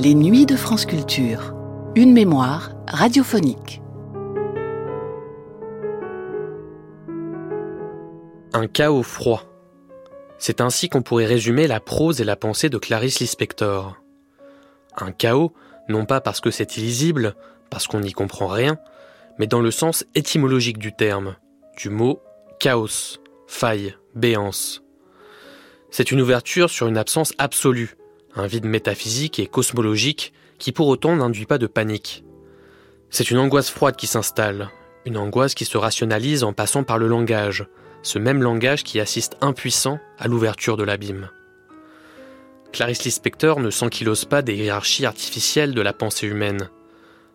Les Nuits de France Culture. Une mémoire radiophonique. Un chaos froid. C'est ainsi qu'on pourrait résumer la prose et la pensée de Clarice Lispector. Un chaos, non pas parce que c'est illisible, parce qu'on n'y comprend rien, mais dans le sens étymologique du terme, du mot chaos, faille, béance. C'est une ouverture sur une absence absolue, un vide métaphysique et cosmologique qui pour autant n'induit pas de panique. C'est une angoisse froide qui s'installe, une angoisse qui se rationalise en passant par le langage, ce même langage qui assiste impuissant à l'ouverture de l'abîme. Clarice Lispector ne s'ankylose pas des hiérarchies artificielles de la pensée humaine.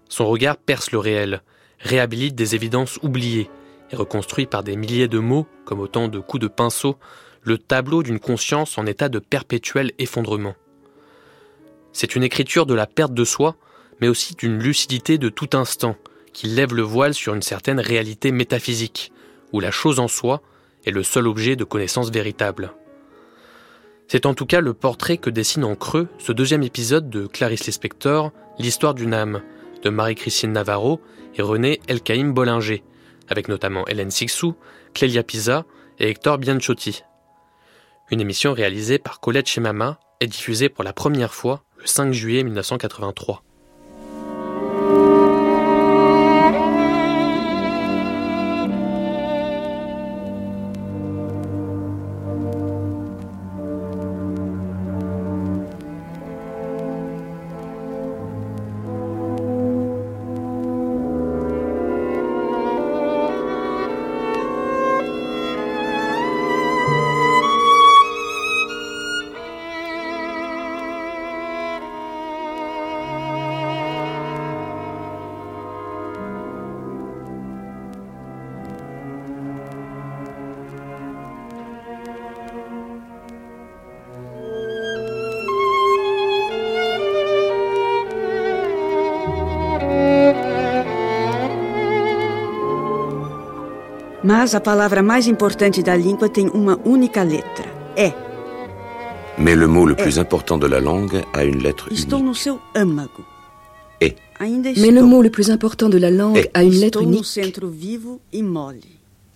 Son regard perce le réel, réhabilite des évidences oubliées reconstruit par des milliers de mots, comme autant de coups de pinceau, le tableau d'une conscience en état de perpétuel effondrement. C'est une écriture de la perte de soi, mais aussi d'une lucidité de tout instant, qui lève le voile sur une certaine réalité métaphysique, où la chose en soi est le seul objet de connaissance véritable. C'est en tout cas le portrait que dessine en creux ce deuxième épisode de Clarice Lispector, L'histoire d'une âme, de Marie-Christine Navarro et René Elkaïm Bollinger, avec notamment Hélène Sixou, Clélia Pisa et Hector Bianchotti. Une émission réalisée par Colette Chemama et diffusée pour la première fois le 5 juillet 1983. Mas a palavra mais importante da língua tem uma única letra: é. Mais le mot le plus important de la langue a une lettre Estou unique. no seu âmago. É. Ainda Mais estou. le mot le plus important de la langue Et. a une lettre Estou no unique. centro vivo e mole.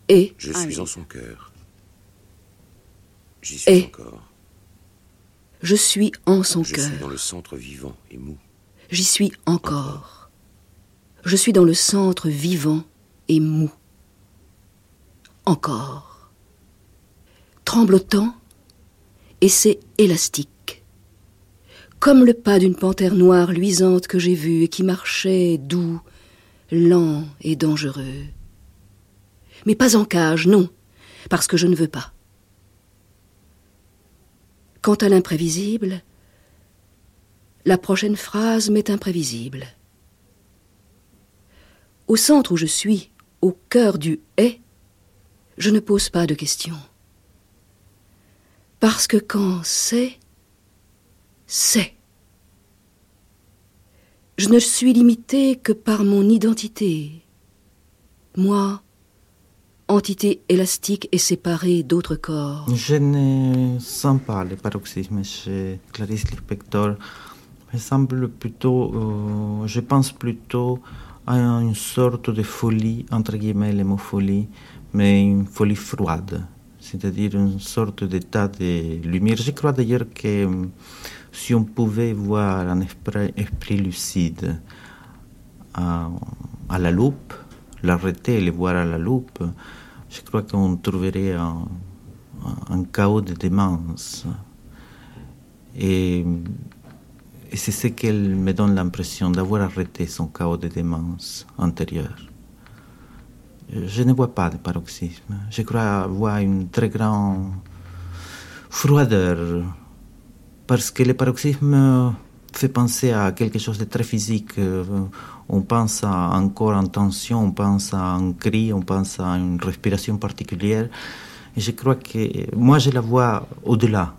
Et Je suis oui. en son cœur. J'y suis Et. encore. je suis en son Je suis dans cœur. le centre vivant et mou. J'y suis encore. Je suis dans le centre vivant et mou. Encore. Tremblotant, et c'est élastique. Comme le pas d'une panthère noire luisante que j'ai vue et qui marchait doux, lent et dangereux. Mais pas en cage, non, parce que je ne veux pas. Quant à l'imprévisible, la prochaine phrase m'est imprévisible. Au centre où je suis, au cœur du est, je ne pose pas de questions. Parce que quand c'est, c'est. Je ne suis limité que par mon identité. Moi, entité élastique et séparée d'autres corps. Je ne sens pas le paroxysme chez Clarice Lispector. Semble plutôt, euh, je pense plutôt à une sorte de folie, entre guillemets le mot folie, mais une folie froide, c'est-à-dire une sorte d'état de lumière. Je crois d'ailleurs que si on pouvait voir un esprit, lucide à, la loupe, l'arrêter et le voir à la loupe, je crois qu'on trouverait un, chaos de démence. Et, et c'est ce qu'elle me donne l'impression d'avoir arrêté son chaos de démence antérieur. Je ne vois pas de paroxysme. Je crois voir une très grande froideur. Parce que le paroxysme fait penser à quelque chose de très physique. Euh, On pense à un corps en tension, on pense à un cri, on pense à une respiration particulière. Et je crois que moi, je la vois au-delà.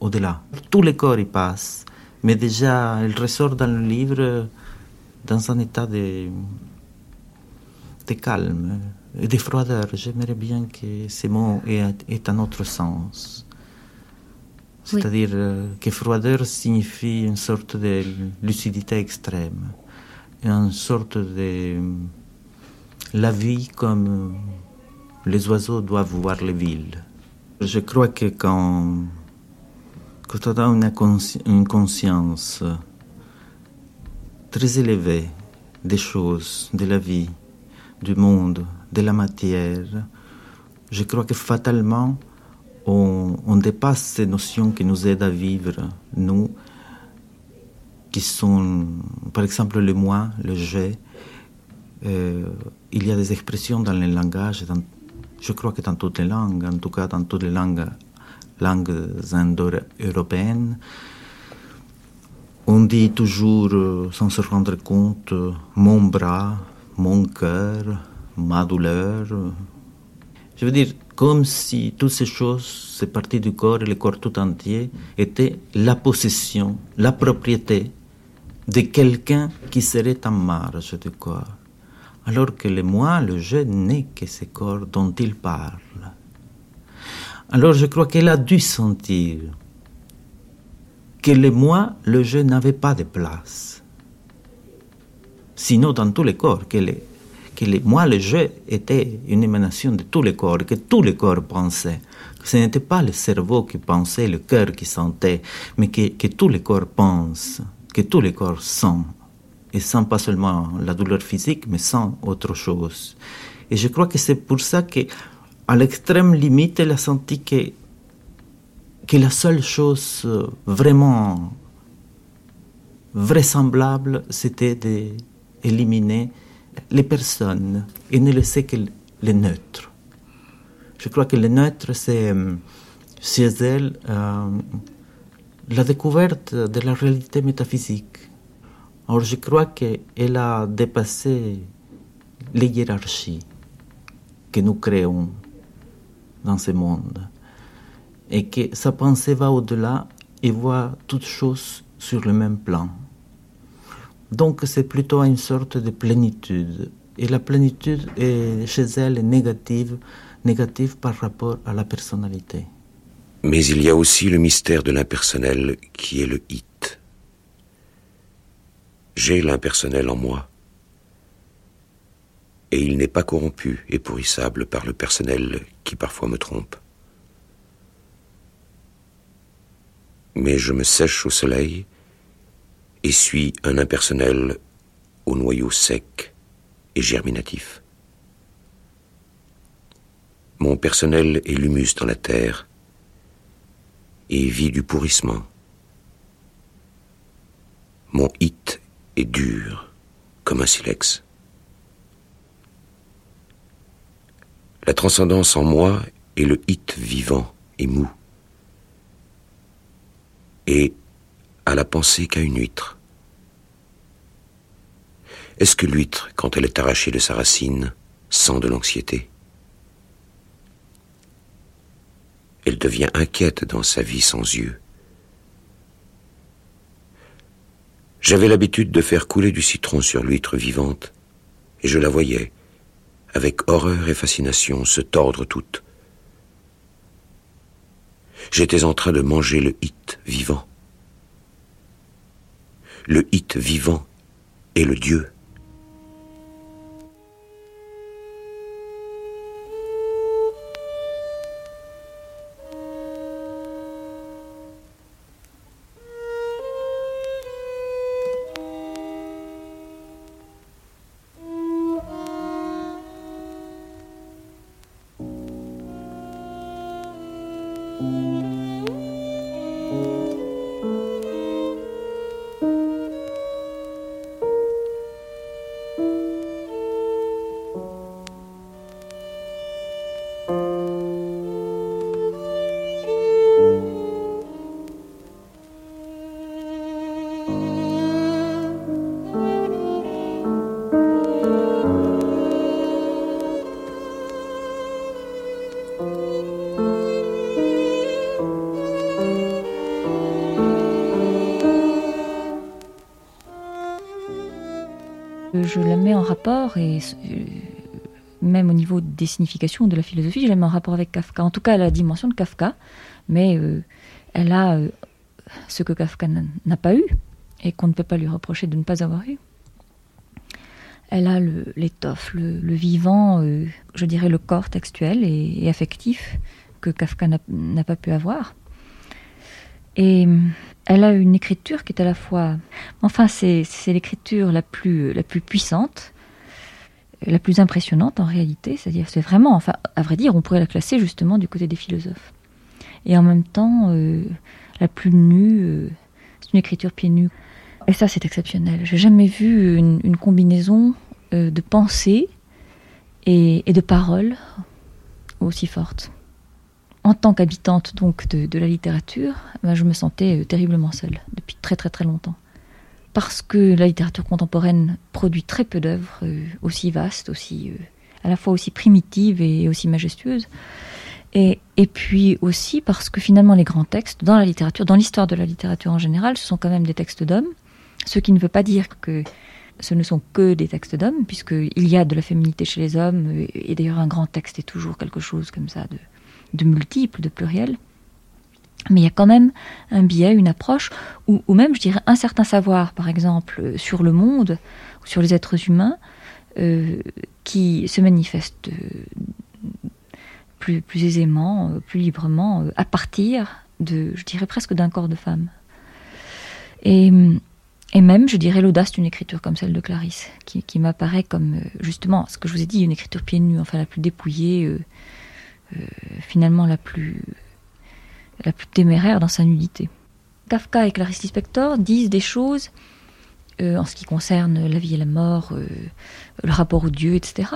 Au-delà. Tout le corps y passe. Mais déjà, elle ressort dans le livre dans un état de, de calme, des froideurs. J'aimerais bien que ces mots aient, aient un autre sens. C'est-à-dire euh, que froideur signifie une sorte de lucidité extrême, une sorte de la vie comme les oiseaux doivent voir les villes. Je crois que quand, quand on a une, une conscience très élevée des choses, de la vie, du monde, de la matière, je crois que fatalement, on, dépasse ces notions qui nous aident à vivre, nous, qui sont, par exemple, le moi, le je. Euh, il y a des expressions dans les langages, je crois que dans toutes les langues, en tout cas dans toutes les langues, langues indo-européennes, on dit toujours, euh, sans se rendre compte, mon bras, mon cœur, ma douleur. Je veux dire, comme si toutes ces choses, ces parties du corps et le corps tout entier, étaient la possession, la propriété de quelqu'un qui serait en marge du corps. Alors que le moi, le je, n'est que ce corps dont il parle. Alors je crois qu'elle a dû sentir que le moi, le je n'avait pas de place. Sinon dans tous les corps, que que moi, le jeu était une émanation de tous les corps, que tous les corps pensaient. Ce n'était pas le cerveau qui pensait, le cœur qui sentait, mais que, que tous les corps pensent, que tous les corps sentent. Et sans pas seulement la douleur physique, mais sans autre chose. Et je crois que c'est pour ça que, à l'extrême limite, elle a senti que, que la seule chose vraiment vraisemblable, c'était d'éliminer les personnes et ne laisser que les neutres. Je crois que les neutres, c'est euh, chez elles euh, la découverte de la réalité métaphysique. Alors je crois qu'elle a dépassé les hiérarchies que nous créons dans ce monde et que sa pensée va au-delà et voit toutes choses sur le même plan. Donc c'est plutôt une sorte de plénitude. Et la plénitude est, chez elle est négative, négative par rapport à la personnalité. Mais il y a aussi le mystère de l'impersonnel qui est le it. J'ai l'impersonnel en moi. Et il n'est pas corrompu et pourrissable par le personnel qui parfois me trompe. Mais je me sèche au soleil et suis un impersonnel au noyau sec et germinatif. Mon personnel est l'humus dans la terre et vit du pourrissement. Mon hit est dur comme un silex. La transcendance en moi est le hit vivant et mou. Et à la pensée qu'à une huître. Est-ce que l'huître, quand elle est arrachée de sa racine, sent de l'anxiété? Elle devient inquiète dans sa vie sans yeux. J'avais l'habitude de faire couler du citron sur l'huître vivante, et je la voyais, avec horreur et fascination, se tordre toute. J'étais en train de manger le hit vivant le hit vivant et le Dieu. Je la mets en rapport et même au niveau des significations de la philosophie, je l'ai mis en rapport avec Kafka. En tout cas, la dimension de Kafka, mais euh, elle a euh, ce que Kafka n'a pas eu et qu'on ne peut pas lui reprocher de ne pas avoir eu. Elle a l'étoffe, le, vivant, euh, je dirais le corps textuel et, affectif que Kafka n'a pas pu avoir. Et elle a une écriture qui est à la fois... Enfin, c'est l'écriture la plus, la plus puissante, la plus impressionnante en réalité. C'est-à-dire, c'est vraiment, enfin, à vrai dire, on pourrait la classer justement du côté des philosophes. Et en même temps, euh, la plus nue, euh, c'est une écriture pieds nus. Et ça, c'est exceptionnel. J'ai jamais vu une, combinaison euh, de pensée et, de paroles aussi forte. En tant qu'habitante donc de, la littérature, ben, je me sentais terriblement seule depuis très très très longtemps. Parce que la littérature contemporaine produit très peu d'œuvres aussi vastes, aussi à la fois aussi primitives et aussi majestueuses. Et, et, puis aussi parce que finalement les grands textes dans la littérature, dans l'histoire de la littérature en général, ce sont quand même des textes d'hommes, ce qui ne veut pas dire que ce ne sont que des textes d'hommes, puisqu'il y a de la féminité chez les hommes, et d'ailleurs un grand texte est toujours quelque chose comme ça de, de multiple, de pluriel. Mais il y a quand même un biais, une approche, ou, même, je dirais, un certain savoir, par exemple, sur le monde, sur les êtres humains, euh, qui se manifeste plus, plus aisément, euh, plus librement, euh, à partir de, je dirais presque d'un corps de femme. Et, et même, je dirais, l'audace d'une écriture comme celle de Clarisse, qui, qui m'apparaît comme, euh, justement, ce que je vous ai dit, une écriture pieds nus, enfin la plus dépouillée, finalement la plus, la plus téméraire dans sa nudité. Kafka et Clarisse Lispector disent des choses en ce qui concerne la vie et la mort, le rapport au Dieu, etc.,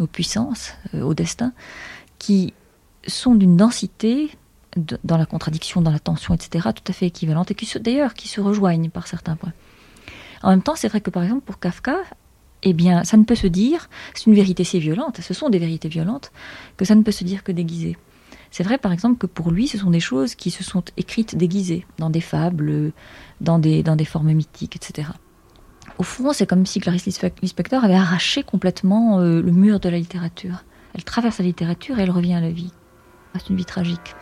aux puissances, euh, au destin, qui sont d'une densité dans la contradiction, dans la tension, etc., tout à fait équivalente, et qui d'ailleurs qui se rejoignent par certains points. En même temps, c'est vrai que par exemple pour Kafka, eh bien, ça ne peut se dire, c'est une vérité si violente, ce sont des vérités violentes, que ça ne peut se dire que déguisé. C'est vrai par exemple que pour lui, ce sont des choses qui se sont écrites déguisées, dans des fables, dans des, dans des formes mythiques, etc. Au fond, c'est comme si Clarice Lispector avait arraché complètement euh, le mur de la littérature. Elle traverse la littérature et elle revient à la vie. C'est une vie tragique.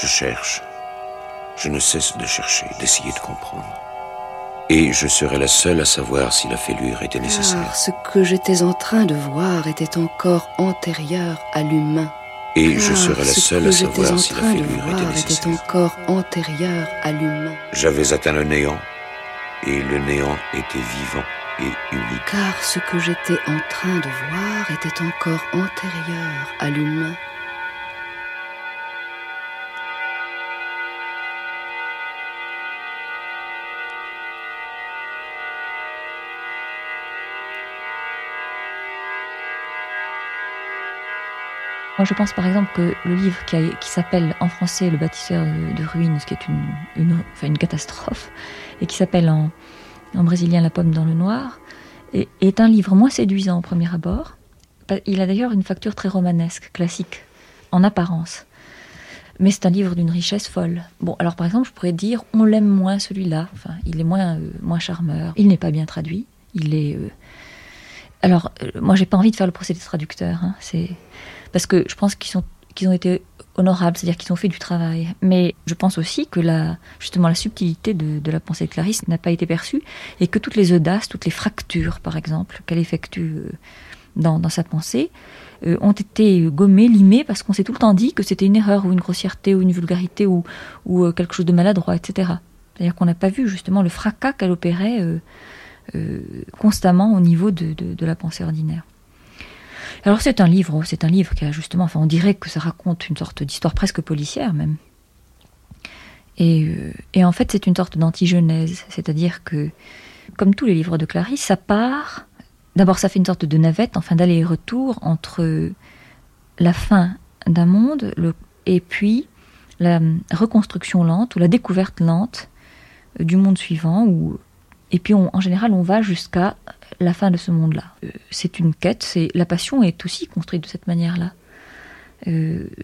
Je cherche. Je ne cesse de chercher, d'essayer de comprendre. Et je serai la seule à savoir si la fêlure était nécessaire. ce que j'étais en train de voir était encore antérieur à l'humain. Et je serai la seule à savoir si la fêlure était nécessaire. était encore antérieur à l'humain. J'avais atteint le néant, et le néant était vivant et unique. Car ce que j'étais en train de voir était encore antérieur à l'humain. Moi, je pense par exemple que le livre qui, s'appelle en français Le bâtisseur de, ruines, ce qui est une, une, catastrophe, et qui s'appelle en, brésilien La pomme dans le noir, est, est, un livre moins séduisant au premier abord. Il a d'ailleurs une facture très romanesque, classique, en apparence. Mais c'est un livre d'une richesse folle. Bon, alors par exemple, je pourrais dire, on l'aime moins celui-là. Enfin, il est moins, euh, moins charmeur. Il n'est pas bien traduit. Il est. Euh, alors, euh, moi, j'ai pas envie de faire le procès des traducteurs. Hein. C'est parce que je pense qu'ils sont qu'ils ont été honorables, c'est-à-dire qu'ils ont fait du travail. Mais je pense aussi que la, justement la subtilité de, la pensée de Clarisse n'a pas été perçue et que toutes les audaces, toutes les fractures, par exemple, qu'elle effectue euh, dans, sa pensée, euh, ont été gommées, limées, parce qu'on s'est tout le temps dit que c'était une erreur ou une grossièreté ou une vulgarité ou, ou euh, quelque chose de maladroit, etc. C'est-à-dire qu'on n'a pas vu justement le fracas qu'elle opérait constamment au niveau de la pensée ordinaire. Alors c'est un livre, c'est un livre qui a justement, enfin on dirait que ça raconte une sorte d'histoire presque policière même. Et, euh, et en fait c'est une sorte d'antigenèse, c'est-à-dire que comme tous les livres de Clarisse, ça part, d'abord ça fait une sorte de navette, enfin d'aller-retour entre la fin d'un monde et puis la reconstruction lente ou la découverte lente du monde suivant, ou et puis en général on va jusqu'à la fin de ce monde-là. c'est une quête, c'est la passion est aussi construite de cette manière-là.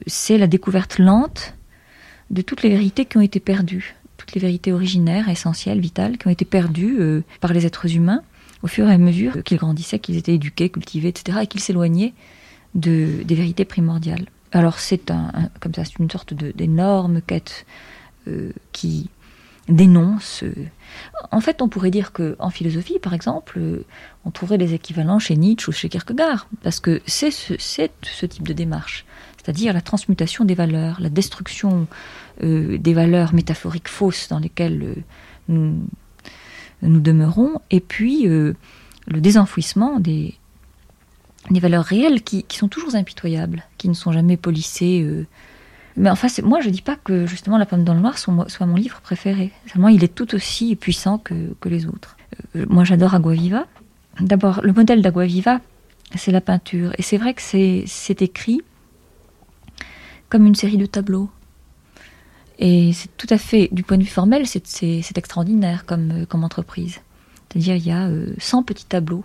c'est la découverte lente de toutes les vérités qui ont été perdues, toutes les vérités originaires, essentielles, vitales, qui ont été perdues par les êtres humains au fur et à mesure qu'ils grandissaient, qu'ils étaient éduqués, cultivés, etc., et qu'ils s'éloignaient de, des vérités primordiales. Alors c'est un, comme ça, c'est une sorte d'énorme quête euh, qui dénonce. Euh. En fait, on pourrait dire que en philosophie, par exemple, euh, on trouverait des équivalents chez Nietzsche ou chez Kierkegaard, parce que c'est ce, type de démarche, c'est-à-dire la transmutation des valeurs, la destruction des valeurs métaphoriques fausses dans lesquelles nous, nous demeurons, et puis le désenfouissement des, des valeurs réelles qui, sont toujours impitoyables, qui ne sont jamais polissées. Euh. Mais enfin, moi, je ne dis pas que justement La pomme dans le noir soit, mon livre préféré. Seulement, il est tout aussi puissant que, les autres. Euh, moi, j'adore Aguaviva. D'abord, le modèle d'Aguaviva, c'est la peinture. Et c'est vrai que c'est écrit comme une série de tableaux. Et c'est tout à fait, du point de vue formel, c'est extraordinaire comme, comme entreprise. C'est-à-dire, il y a 100 euh, petits tableaux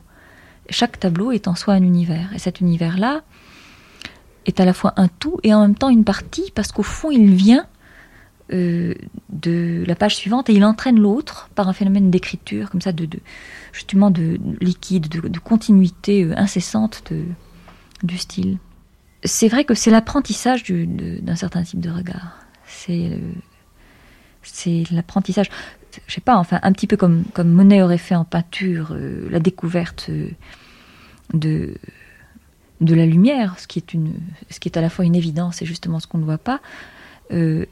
chaque tableau est en soi un univers. Et cet univers-là est à la fois un tout et en même temps une partie, parce qu'au fond, il vient euh, de la page suivante et il entraîne l'autre par un phénomène d'écriture, comme ça, de, justement de liquide, de, continuité euh, incessante du style. C'est vrai que c'est l'apprentissage d'un certain type de regard. C'est c'est l'apprentissage je sais pas, enfin un petit peu comme, comme Monet aurait fait en peinture euh, la découverte euh, de, de la lumière, ce qui, est une, ce qui est à la fois une évidence et justement ce qu'on ne voit pas, euh,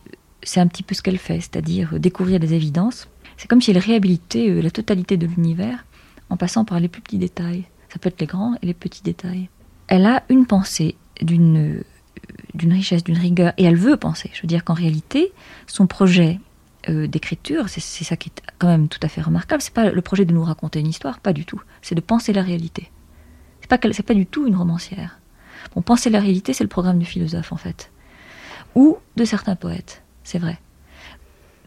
c'est un petit peu ce qu'elle fait, c'est-à-dire découvrir des évidences. C'est comme si elle réhabilitait la totalité de l'univers en passant par les plus petits détails. Ça peut être les grands et les petits détails. Elle a une pensée d'une d'une richesse, d'une rigueur, et elle veut penser. Je veux dire qu'en réalité, son projet euh, d'écriture, c'est ça qui est quand même tout à fait remarquable. C'est pas le projet de nous raconter une histoire, pas du tout. C'est de penser la réalité. C'est pas pas du tout une romancière. Bon, penser la réalité, c'est le programme du philosophe en fait, ou de certains poètes, c'est vrai.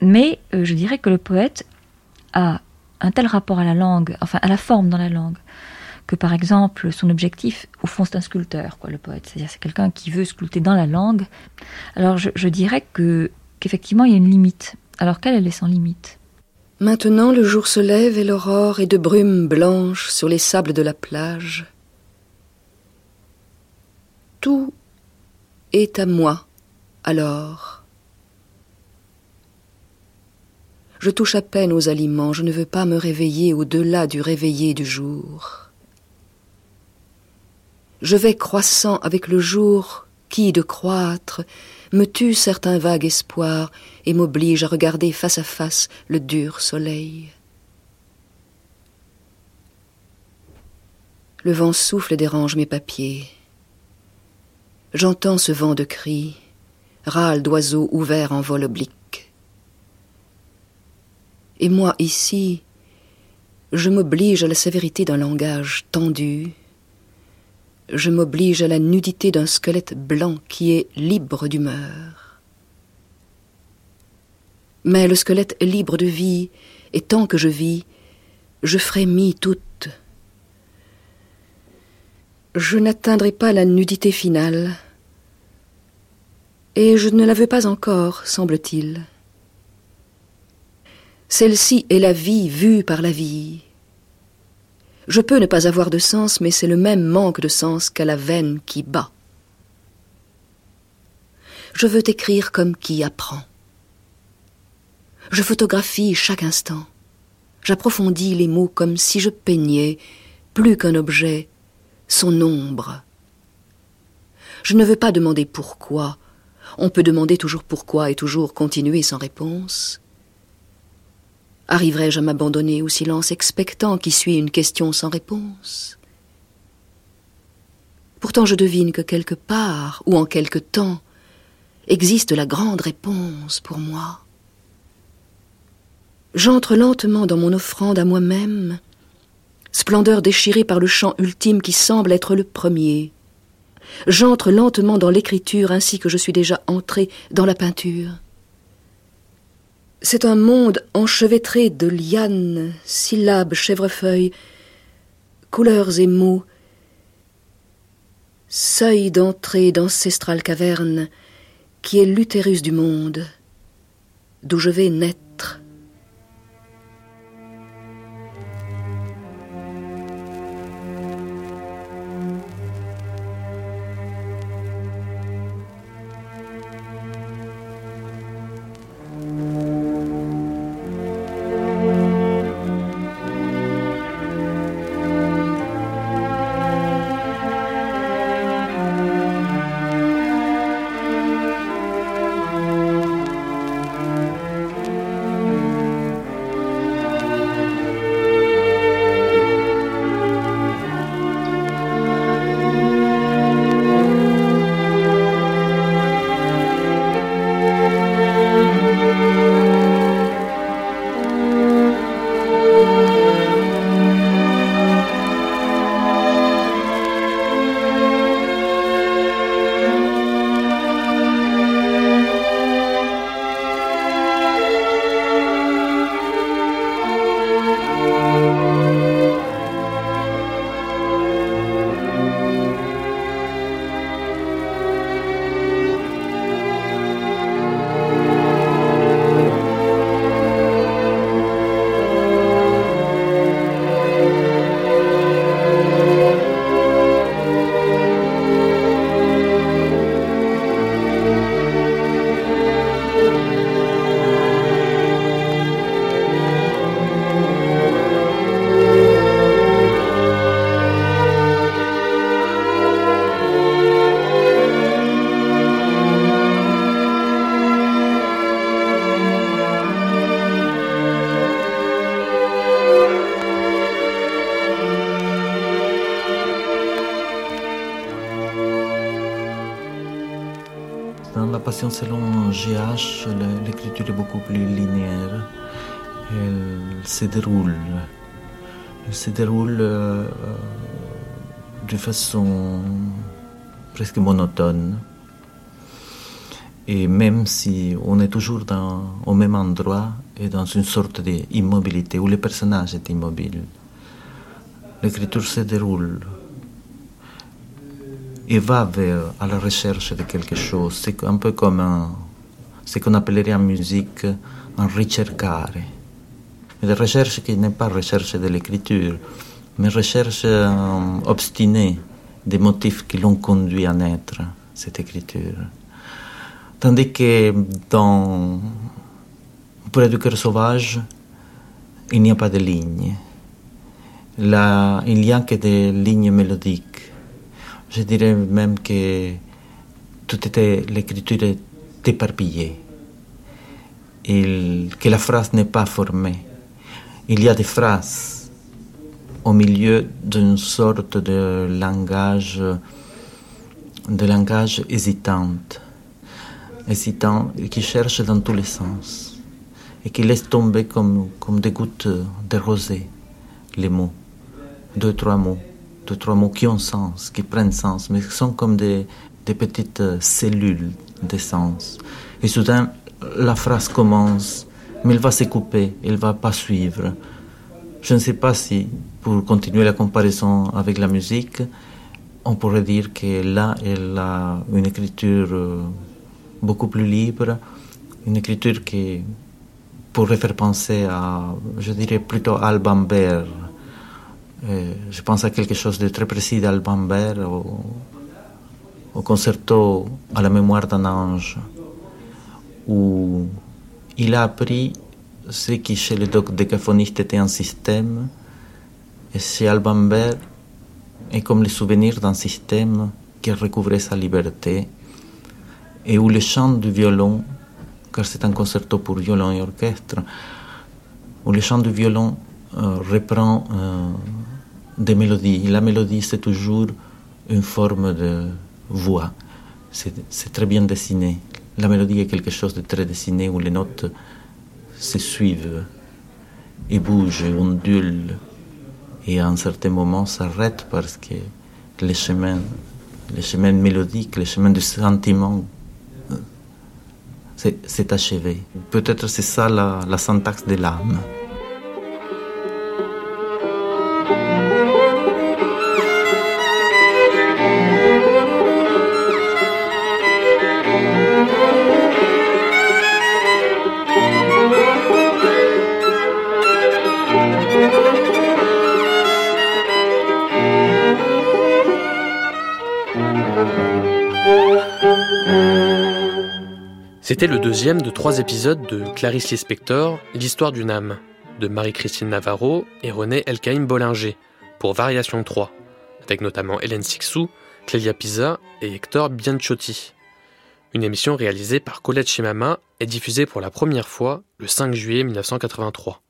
Mais euh, je dirais que le poète a un tel rapport à la langue, enfin à la forme dans la langue, que par exemple son objectif, au fond, c'est un sculpteur, quoi, le poète. C'est-à-dire c'est quelqu'un qui veut sculpter dans la langue. Alors je, je dirais que qu'effectivement il y a une limite alors qu'elle est sans limite? Maintenant le jour se lève et l'aurore est de brume blanche sur les sables de la plage. Tout est à moi, alors. Je touche à peine aux aliments, je ne veux pas me réveiller au-delà du réveillé du jour. Je vais croissant avec le jour qui, de croître, me tue certains vagues espoirs et m'oblige à regarder face à face le dur soleil. Le vent souffle et dérange mes papiers. J'entends ce vent de cris, râle d'oiseaux ouverts en vol oblique. Et moi ici, je m'oblige à la sévérité d'un langage tendu, je m'oblige à la nudité d'un squelette blanc qui est libre d'humeur. Mais le squelette libre de vie, et tant que je vis, je frémis toute. Je n'atteindrai pas la nudité finale, et je ne la veux pas encore, semble-t-il. Celle-ci est la vie vue par la vie. Je peux ne pas avoir de sens, mais c'est le même manque de sens qu'à la veine qui bat. Je veux écrire comme qui apprend. Je photographie chaque instant. J'approfondis les mots comme si je peignais, plus qu'un objet, son ombre. Je ne veux pas demander pourquoi. On peut demander toujours pourquoi et toujours continuer sans réponse. Arriverai-je à m'abandonner au silence expectant qui suit une question sans réponse? Pourtant je devine que quelque part, ou en quelque temps, existe la grande réponse pour moi. J'entre lentement dans mon offrande à moi-même, splendeur déchirée par le chant ultime qui semble être le premier. J'entre lentement dans l'écriture ainsi que je suis déjà entré dans la peinture. C'est un monde enchevêtré de lianes, syllabes, chèvrefeuilles, couleurs et mots, seuil d'entrée d'ancestrales cavernes, qui est l'utérus du monde, d'où je vais naître. Se déroule. Se déroule euh, de façon presque monotone. Et même si on est toujours dans, au même endroit et dans une sorte d'immobilité où le personnage est immobile, l'écriture se déroule et va vers à la recherche de quelque chose. C'est un peu comme ce qu'on appellerait en musique un ricercare. Une recherche qui n'est pas recherche de l'écriture, mais recherche euh, obstinée des motifs qui l'ont conduit à naître, cette écriture. Tandis que dans Pour du cœur sauvage, il n'y a pas de lignes. Il n'y a que des lignes mélodiques je dirais même que tout l'écriture est éparpillée, que la phrase n'est pas formée. Il y a des phrases au milieu d'une sorte de langage, de langage hésitant, hésitant, qui cherche dans tous les sens. Et qui laisse tomber comme, comme des gouttes de rosée les mots, deux, trois mots. Deux, trois mots qui ont sens, qui prennent sens, mais qui sont comme des, des petites cellules de sens. Et soudain, la phrase commence, mais elle va se couper, elle va pas suivre. Je ne sais pas si, pour continuer la comparaison avec la musique, on pourrait dire que là, elle a une écriture euh, beaucoup plus libre, une écriture qui pourrait faire penser à, je dirais plutôt Alban euh, je pense à quelque chose de très précis d'Alban Berg, au, au, concerto à la mémoire d'un ange, où il a appris ce qui chez les décaphonistes était un système, et chez Alban Berg est comme le souvenir d'un système qui recouvrait sa liberté, et où le chant du violon, car c'est un concerto pour violon et orchestre, où le chant du violon euh, reprend euh, des mélodies. La mélodie, c'est toujours une forme de voix. C'est très bien dessiné. La mélodie est quelque chose de très dessiné où les notes se suivent et bougent, ondulent, et à un certain moment s'arrêtent parce que les chemins, les chemins mélodiques, les chemins du sentiment euh, c'est achevé. Peut-être c'est ça la syntaxe de l'âme. C'était le deuxième de trois épisodes de Clarice Lispector, L'histoire d'une âme, de Marie-Christine Navarro et René Elkaïm Bollinger, pour Variation 3, avec notamment Hélène Sixou, Clélia Pisa et Hector Bianchotti. Une émission réalisée par Colette Chemama et diffusée pour la première fois le 5 juillet 1983.